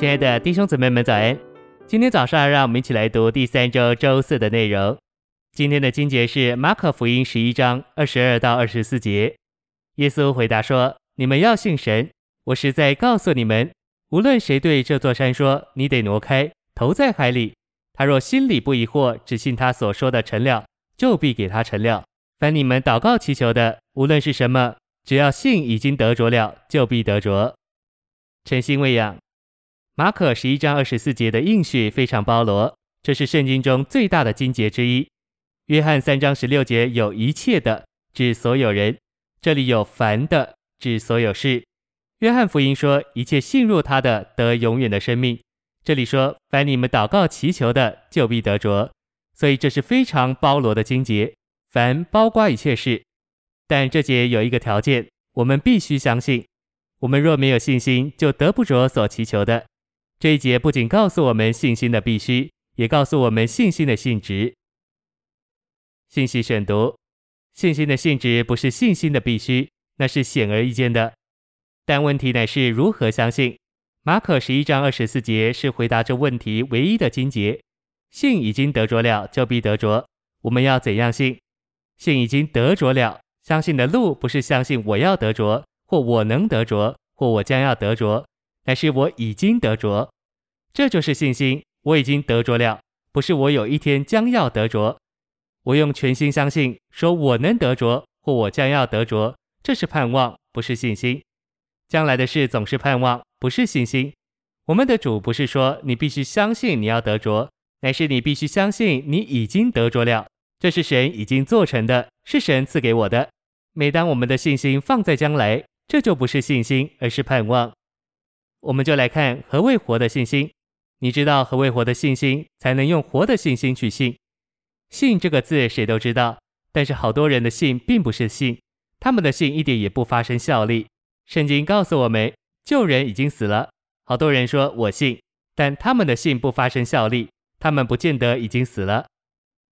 亲爱的弟兄姊妹们，早安！今天早上，让我们一起来读第三周周四的内容。今天的经节是马可福音十一章二十二到二十四节。耶稣回答说：“你们要信神，我实在告诉你们，无论谁对这座山说‘你得挪开，投在海里’，他若心里不疑惑，只信他所说的成了，就必给他成了。凡你们祷告祈求的，无论是什么，只要信已经得着了，就必得着。”诚心喂养。马可十一章二十四节的应许非常包罗，这是圣经中最大的经节之一。约翰三章十六节有一切的，指所有人；这里有凡的，指所有事。约翰福音说一切信入他的得永远的生命。这里说凡你们祷告祈求的，就必得着。所以这是非常包罗的经节，凡包括一切事。但这节有一个条件，我们必须相信。我们若没有信心，就得不着所祈求的。这一节不仅告诉我们信心的必须，也告诉我们信心的性质。信息选读：信心的性质不是信心的必须，那是显而易见的。但问题乃是如何相信。马可十一章二十四节是回答这问题唯一的金节。信已经得着了，就必得着。我们要怎样信？信已经得着了，相信的路不是相信我要得着，或我能得着，或我将要得着。乃是我已经得着，这就是信心。我已经得着了，不是我有一天将要得着。我用全心相信，说我能得着，或我将要得着，这是盼望，不是信心。将来的事总是盼望，不是信心。我们的主不是说你必须相信你要得着，乃是你必须相信你已经得着了。这是神已经做成的，是神赐给我的。每当我们的信心放在将来，这就不是信心，而是盼望。我们就来看何谓活的信心。你知道何谓活的信心，才能用活的信心去信。信这个字谁都知道，但是好多人的信并不是信，他们的信一点也不发生效力。圣经告诉我们，旧人已经死了。好多人说我信，但他们的信不发生效力，他们不见得已经死了。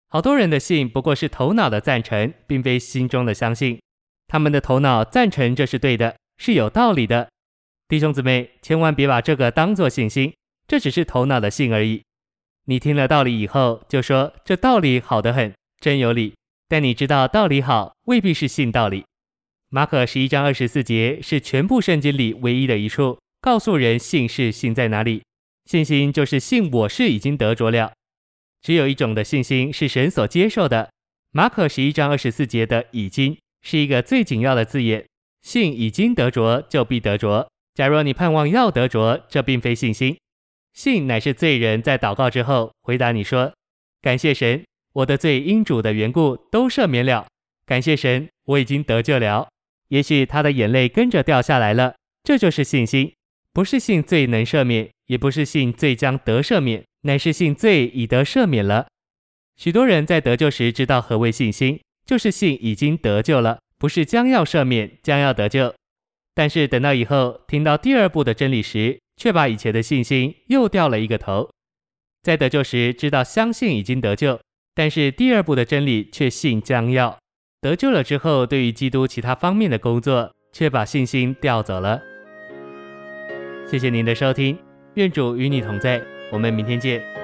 好多人的信不过是头脑的赞成，并非心中的相信。他们的头脑赞成这是对的，是有道理的。弟兄姊妹，千万别把这个当作信心，这只是头脑的信而已。你听了道理以后，就说这道理好得很，真有理。但你知道道理好，未必是信道理。马可十一章二十四节是全部圣经里唯一的一处，告诉人信是信在哪里。信心就是信我是已经得着了。只有一种的信心是神所接受的。马可十一章二十四节的已经是一个最紧要的字眼，信已经得着就必得着。假若你盼望要得着，这并非信心。信乃是罪人在祷告之后回答你说：“感谢神，我的罪因主的缘故都赦免了。感谢神，我已经得救了。”也许他的眼泪跟着掉下来了，这就是信心。不是信罪能赦免，也不是信罪将得赦免，乃是信罪已得赦免了。许多人在得救时知道何为信心，就是信已经得救了，不是将要赦免，将要得救。但是等到以后听到第二步的真理时，却把以前的信心又掉了一个头。在得救时知道相信已经得救，但是第二步的真理却信将要得救了之后，对于基督其他方面的工作，却把信心调走了。谢谢您的收听，愿主与你同在，我们明天见。